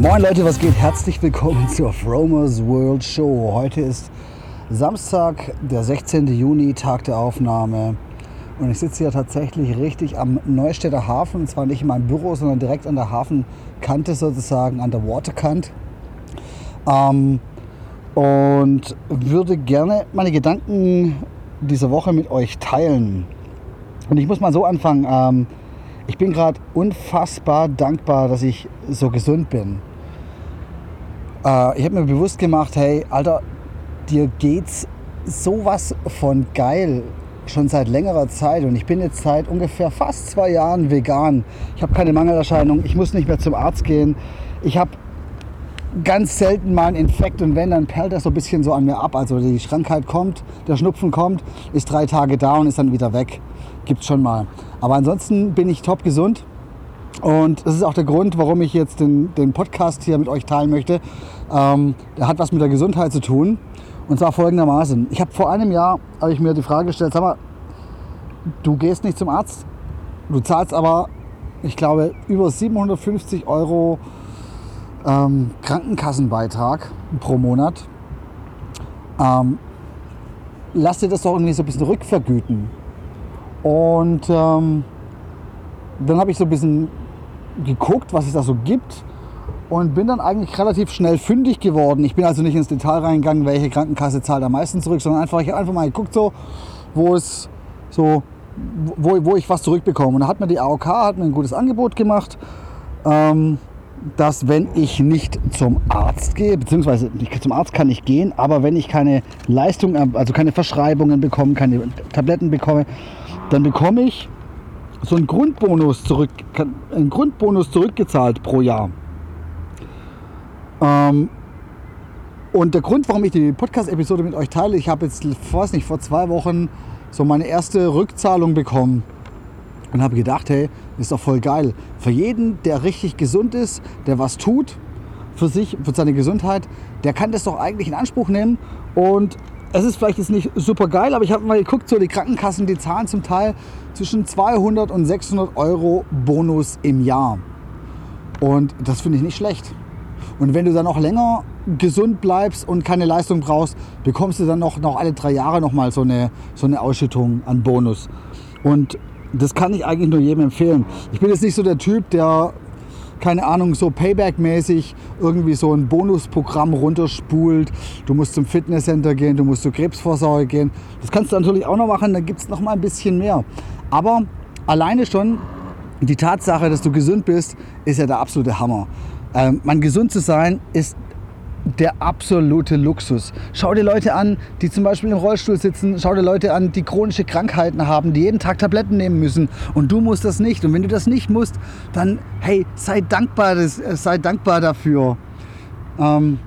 Moin Leute, was geht? Herzlich willkommen zur Fromers World Show. Heute ist Samstag, der 16. Juni, Tag der Aufnahme. Und ich sitze hier tatsächlich richtig am Neustädter Hafen. Und zwar nicht in meinem Büro, sondern direkt an der Hafenkante sozusagen, an der Waterkant. Ähm, und würde gerne meine Gedanken dieser Woche mit euch teilen. Und ich muss mal so anfangen. Ähm, ich bin gerade unfassbar dankbar, dass ich so gesund bin. Äh, ich habe mir bewusst gemacht, hey, Alter, dir geht's sowas von geil schon seit längerer Zeit und ich bin jetzt seit ungefähr fast zwei Jahren vegan. Ich habe keine Mangelerscheinung, ich muss nicht mehr zum Arzt gehen. Ich habe ganz selten mal einen Infekt und wenn, dann perlt das so ein bisschen so an mir ab. Also die Krankheit kommt, der Schnupfen kommt, ist drei Tage da und ist dann wieder weg. Gibt's schon mal. Aber ansonsten bin ich top gesund. Und das ist auch der Grund, warum ich jetzt den, den Podcast hier mit euch teilen möchte. Ähm, der hat was mit der Gesundheit zu tun. Und zwar folgendermaßen. Ich habe vor einem Jahr habe ich mir die Frage gestellt, sag mal, du gehst nicht zum Arzt, du zahlst aber, ich glaube, über 750 Euro ähm, Krankenkassenbeitrag pro Monat. Ähm, lass dir das doch irgendwie so ein bisschen rückvergüten. Und ähm, dann habe ich so ein bisschen geguckt, was es da so gibt und bin dann eigentlich relativ schnell fündig geworden. Ich bin also nicht ins Detail reingegangen, welche Krankenkasse zahlt am meisten zurück, sondern einfach, ich einfach mal geguckt, so, wo es so, wo, wo ich was zurückbekomme. Und da hat mir die AOK hat mir ein gutes Angebot gemacht, ähm, dass wenn ich nicht zum Arzt gehe, beziehungsweise zum Arzt kann ich gehen, aber wenn ich keine Leistung, also keine Verschreibungen bekomme, keine Tabletten bekomme, dann bekomme ich so einen Grundbonus zurück, einen Grundbonus zurückgezahlt pro Jahr. Ähm, und der Grund, warum ich die Podcast-Episode mit euch teile, ich habe jetzt, weiß nicht, vor zwei Wochen so meine erste Rückzahlung bekommen und habe gedacht, hey, ist doch voll geil. Für jeden, der richtig gesund ist, der was tut für sich, für seine Gesundheit, der kann das doch eigentlich in Anspruch nehmen. Und es ist vielleicht jetzt nicht super geil, aber ich habe mal geguckt, so die Krankenkassen, die zahlen zum Teil zwischen 200 und 600 Euro Bonus im Jahr. Und das finde ich nicht schlecht. Und wenn du dann noch länger gesund bleibst und keine Leistung brauchst, bekommst du dann noch, noch alle drei Jahre nochmal so eine, so eine Ausschüttung an Bonus. Und das kann ich eigentlich nur jedem empfehlen. Ich bin jetzt nicht so der Typ, der, keine Ahnung, so Payback-mäßig irgendwie so ein Bonusprogramm runterspult. Du musst zum Fitnesscenter gehen, du musst zur Krebsvorsorge gehen. Das kannst du natürlich auch noch machen, dann gibt es noch mal ein bisschen mehr. Aber alleine schon die Tatsache, dass du gesund bist, ist ja der absolute Hammer. Ähm, man gesund zu sein ist der absolute Luxus. Schau dir Leute an, die zum Beispiel im Rollstuhl sitzen. Schau dir Leute an, die chronische Krankheiten haben, die jeden Tag Tabletten nehmen müssen. Und du musst das nicht. Und wenn du das nicht musst, dann hey, sei dankbar, äh, sei dankbar dafür. Ähm,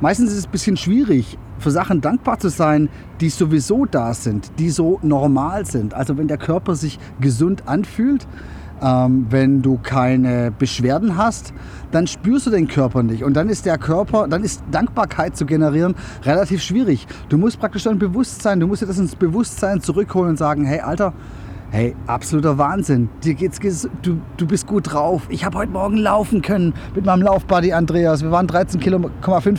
meistens ist es ein bisschen schwierig, für Sachen dankbar zu sein, die sowieso da sind, die so normal sind. Also wenn der Körper sich gesund anfühlt, ähm, wenn du keine Beschwerden hast, dann spürst du den Körper nicht. Und dann ist der Körper, dann ist Dankbarkeit zu generieren relativ schwierig. Du musst praktisch dein Bewusstsein, du musst dir das ins Bewusstsein zurückholen und sagen, hey Alter, Hey, absoluter Wahnsinn. Dir geht's du, du bist gut drauf. Ich habe heute Morgen laufen können mit meinem Laufbuddy Andreas. Wir waren 13,5 Kilo,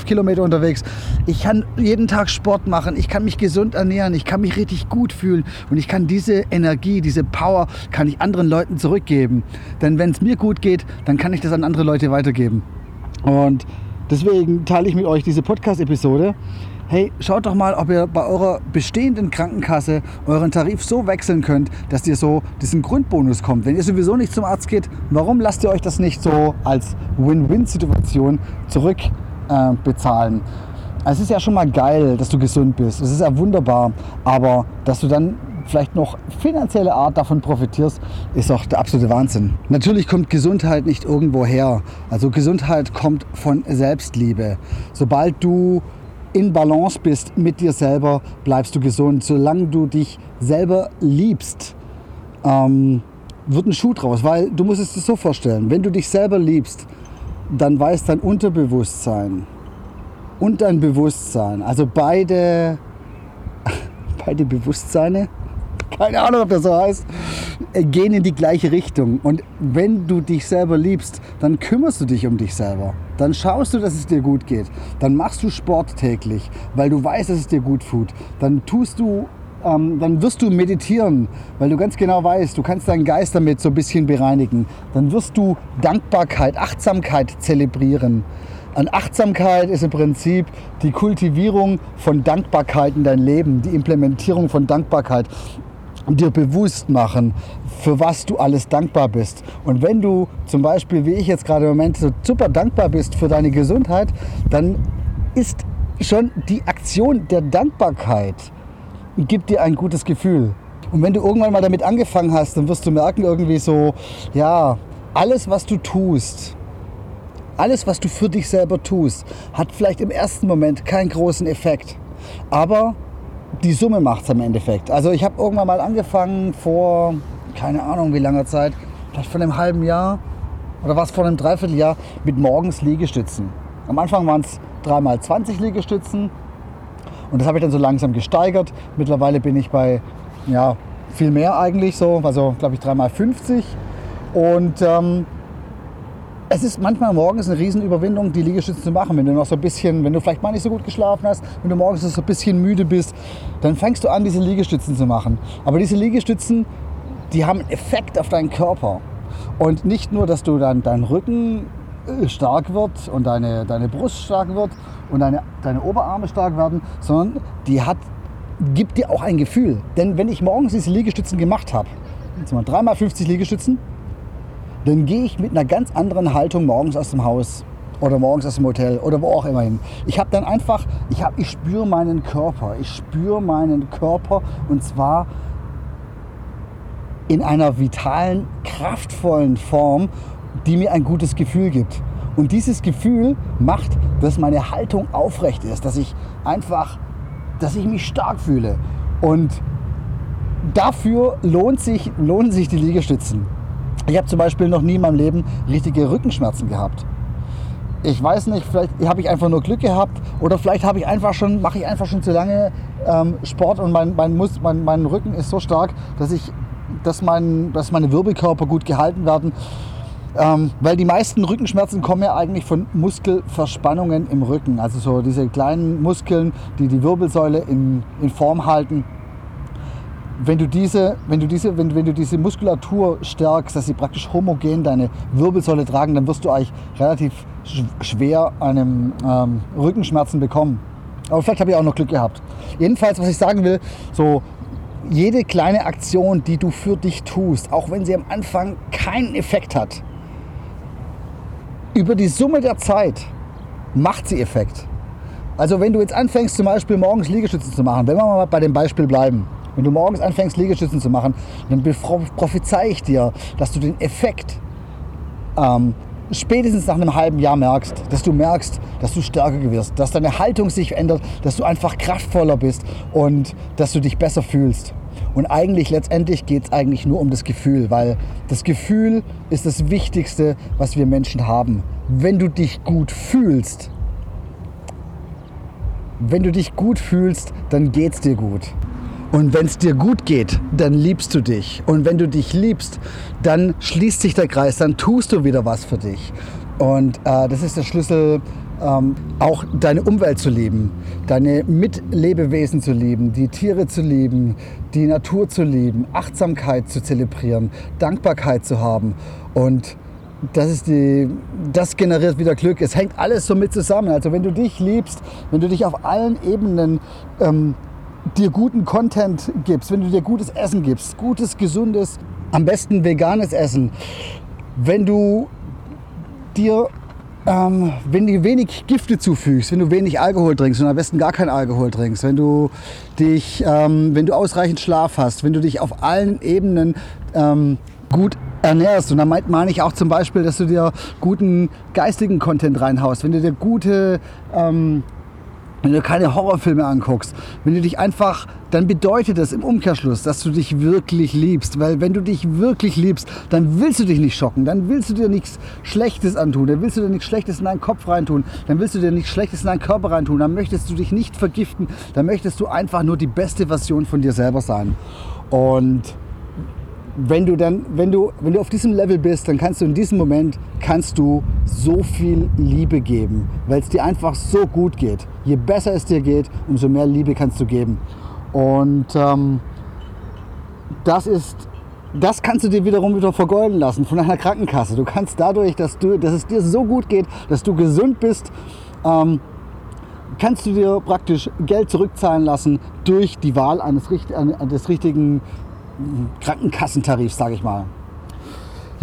Kilometer unterwegs. Ich kann jeden Tag Sport machen. Ich kann mich gesund ernähren. Ich kann mich richtig gut fühlen. Und ich kann diese Energie, diese Power, kann ich anderen Leuten zurückgeben. Denn wenn es mir gut geht, dann kann ich das an andere Leute weitergeben. Und deswegen teile ich mit euch diese Podcast-Episode hey, schaut doch mal, ob ihr bei eurer bestehenden Krankenkasse euren Tarif so wechseln könnt, dass ihr so diesen Grundbonus kommt. Wenn ihr sowieso nicht zum Arzt geht, warum lasst ihr euch das nicht so als Win-Win-Situation zurückbezahlen? Äh, es ist ja schon mal geil, dass du gesund bist. Es ist ja wunderbar. Aber dass du dann vielleicht noch finanzielle Art davon profitierst, ist doch der absolute Wahnsinn. Natürlich kommt Gesundheit nicht irgendwo her. Also Gesundheit kommt von Selbstliebe. Sobald du in Balance bist mit dir selber, bleibst du gesund. Solange du dich selber liebst, ähm, wird ein Schuh draus. Weil du musst es dir so vorstellen, wenn du dich selber liebst, dann weiß dein Unterbewusstsein und dein Bewusstsein, also beide, beide Bewusstseine, keine Ahnung, ob das so heißt, gehen in die gleiche Richtung. Und wenn du dich selber liebst, dann kümmerst du dich um dich selber. Dann schaust du, dass es dir gut geht. Dann machst du Sport täglich, weil du weißt, dass es dir gut tut. Dann tust du ähm, dann wirst du meditieren, weil du ganz genau weißt, du kannst deinen Geist damit so ein bisschen bereinigen. Dann wirst du Dankbarkeit, Achtsamkeit zelebrieren. Und Achtsamkeit ist im Prinzip die Kultivierung von Dankbarkeit in dein Leben, die Implementierung von Dankbarkeit dir bewusst machen, für was du alles dankbar bist. Und wenn du zum Beispiel, wie ich jetzt gerade im Moment, so super dankbar bist für deine Gesundheit, dann ist schon die Aktion der Dankbarkeit gibt dir ein gutes Gefühl. Und wenn du irgendwann mal damit angefangen hast, dann wirst du merken irgendwie so, ja, alles, was du tust, alles, was du für dich selber tust, hat vielleicht im ersten Moment keinen großen Effekt. Aber die Summe macht es im Endeffekt. Also ich habe irgendwann mal angefangen vor, keine Ahnung wie langer Zeit, vielleicht vor einem halben Jahr oder was vor einem Dreivierteljahr, mit morgens Liegestützen. Am Anfang waren es dreimal 20 Liegestützen, und das habe ich dann so langsam gesteigert. Mittlerweile bin ich bei ja, viel mehr eigentlich so, also glaube ich dreimal 50. Und ähm, es ist manchmal morgens eine Riesenüberwindung, die Liegestütze zu machen. Wenn du noch so ein bisschen, wenn du vielleicht mal nicht so gut geschlafen hast, wenn du morgens so ein bisschen müde bist, dann fängst du an, diese Liegestützen zu machen. Aber diese Liegestützen, die haben einen Effekt auf deinen Körper. Und nicht nur, dass du dann deinen Rücken äh, stark wird und deine, deine Brust stark wird und deine, deine Oberarme stark werden, sondern die hat, gibt dir auch ein Gefühl. Denn wenn ich morgens diese Liegestützen gemacht habe, jetzt mal dreimal 50 Liegestützen, dann gehe ich mit einer ganz anderen Haltung morgens aus dem Haus oder morgens aus dem Hotel oder wo auch immer hin. Ich habe dann einfach, ich, ich spüre meinen Körper. Ich spüre meinen Körper und zwar in einer vitalen, kraftvollen Form, die mir ein gutes Gefühl gibt. Und dieses Gefühl macht, dass meine Haltung aufrecht ist, dass ich einfach, dass ich mich stark fühle. Und dafür lohnt sich, lohnen sich die Liegestützen. Ich habe zum Beispiel noch nie in meinem Leben richtige Rückenschmerzen gehabt. Ich weiß nicht, vielleicht habe ich einfach nur Glück gehabt oder vielleicht habe ich einfach schon, mache ich einfach schon zu lange ähm, Sport und mein, mein, Mus, mein, mein Rücken ist so stark, dass ich, dass, mein, dass meine Wirbelkörper gut gehalten werden ähm, weil die meisten Rückenschmerzen kommen ja eigentlich von Muskelverspannungen im Rücken. Also so diese kleinen Muskeln, die die Wirbelsäule in, in Form halten. Wenn du, diese, wenn, du diese, wenn, wenn du diese Muskulatur stärkst, dass sie praktisch homogen deine Wirbelsäule tragen, dann wirst du eigentlich relativ schwer einem ähm, Rückenschmerzen bekommen. Aber vielleicht habe ich auch noch Glück gehabt. Jedenfalls, was ich sagen will, so jede kleine Aktion, die du für dich tust, auch wenn sie am Anfang keinen Effekt hat, über die Summe der Zeit macht sie Effekt. Also wenn du jetzt anfängst zum Beispiel morgens Liegestützen zu machen, wenn wir mal bei dem Beispiel bleiben, wenn du morgens anfängst Liegestützen zu machen, dann prophezei ich dir, dass du den Effekt ähm, spätestens nach einem halben Jahr merkst, dass du merkst, dass du stärker wirst, dass deine Haltung sich ändert, dass du einfach kraftvoller bist und dass du dich besser fühlst. Und eigentlich letztendlich geht es eigentlich nur um das Gefühl, weil das Gefühl ist das Wichtigste, was wir Menschen haben. Wenn du dich gut fühlst, wenn du dich gut fühlst, dann geht es dir gut. Und wenn es dir gut geht, dann liebst du dich. Und wenn du dich liebst, dann schließt sich der Kreis, dann tust du wieder was für dich. Und äh, das ist der Schlüssel ähm, auch deine Umwelt zu lieben, deine Mitlebewesen zu lieben, die Tiere zu lieben, die Natur zu lieben, Achtsamkeit zu zelebrieren, Dankbarkeit zu haben. Und das, ist die, das generiert wieder Glück. Es hängt alles so mit zusammen. Also wenn du dich liebst, wenn du dich auf allen Ebenen ähm, dir guten Content gibst, wenn du dir gutes Essen gibst, gutes, gesundes, am besten veganes Essen, wenn du dir ähm, wenn du wenig Gifte zufügst, wenn du wenig Alkohol trinkst und am besten gar keinen Alkohol trinkst, wenn du dich, ähm, wenn du ausreichend Schlaf hast, wenn du dich auf allen Ebenen ähm, gut ernährst. Und da meine ich auch zum Beispiel, dass du dir guten geistigen Content reinhaust, wenn du dir gute ähm, wenn du keine Horrorfilme anguckst, wenn du dich einfach, dann bedeutet das im Umkehrschluss, dass du dich wirklich liebst. Weil wenn du dich wirklich liebst, dann willst du dich nicht schocken, dann willst du dir nichts Schlechtes antun, dann willst du dir nichts Schlechtes in deinen Kopf reintun, dann willst du dir nichts Schlechtes in deinen Körper reintun, dann möchtest du dich nicht vergiften, dann möchtest du einfach nur die beste Version von dir selber sein. Und wenn du dann, wenn du, wenn du auf diesem Level bist, dann kannst du in diesem Moment kannst du so viel Liebe geben, weil es dir einfach so gut geht. Je besser es dir geht, umso mehr Liebe kannst du geben. Und ähm, das ist, das kannst du dir wiederum wieder vergolden lassen von einer Krankenkasse. Du kannst dadurch, dass du, dass es dir so gut geht, dass du gesund bist, ähm, kannst du dir praktisch Geld zurückzahlen lassen durch die Wahl eines, des richtigen Krankenkassentarif, sage ich mal.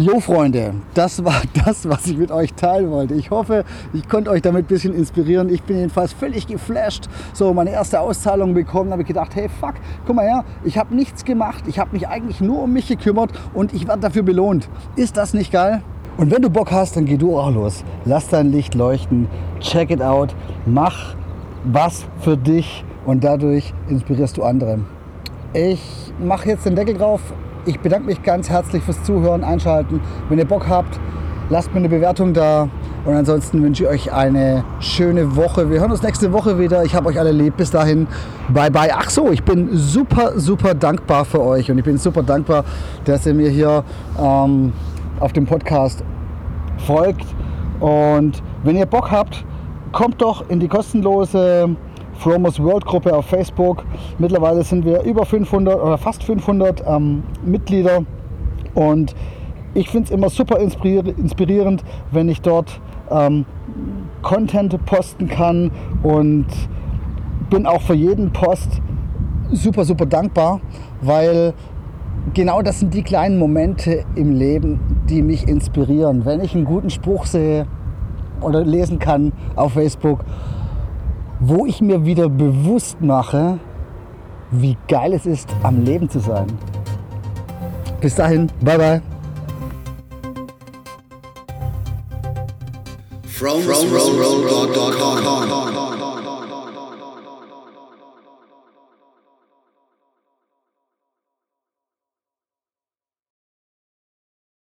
Jo Freunde, das war das, was ich mit euch teilen wollte. Ich hoffe, ich konnte euch damit ein bisschen inspirieren. Ich bin jedenfalls völlig geflasht. So, meine erste Auszahlung bekommen, habe ich gedacht, hey fuck, guck mal her, ich habe nichts gemacht. Ich habe mich eigentlich nur um mich gekümmert und ich werde dafür belohnt. Ist das nicht geil? Und wenn du Bock hast, dann geh du auch los. Lass dein Licht leuchten. Check it out. Mach was für dich und dadurch inspirierst du andere. Ich mache jetzt den Deckel drauf. Ich bedanke mich ganz herzlich fürs Zuhören, Einschalten. Wenn ihr Bock habt, lasst mir eine Bewertung da. Und ansonsten wünsche ich euch eine schöne Woche. Wir hören uns nächste Woche wieder. Ich habe euch alle lieb. Bis dahin. Bye bye. Ach so, ich bin super, super dankbar für euch. Und ich bin super dankbar, dass ihr mir hier ähm, auf dem Podcast folgt. Und wenn ihr Bock habt, kommt doch in die kostenlose Fromers World Gruppe auf Facebook. Mittlerweile sind wir über 500 oder fast 500 ähm, Mitglieder und ich finde es immer super inspirierend, wenn ich dort ähm, Content posten kann und bin auch für jeden Post super, super dankbar, weil genau das sind die kleinen Momente im Leben, die mich inspirieren. Wenn ich einen guten Spruch sehe oder lesen kann auf Facebook wo ich mir wieder bewusst mache, wie geil es ist, am Leben zu sein. Bis dahin, bye bye. From, from, from, from, from, from, from, from.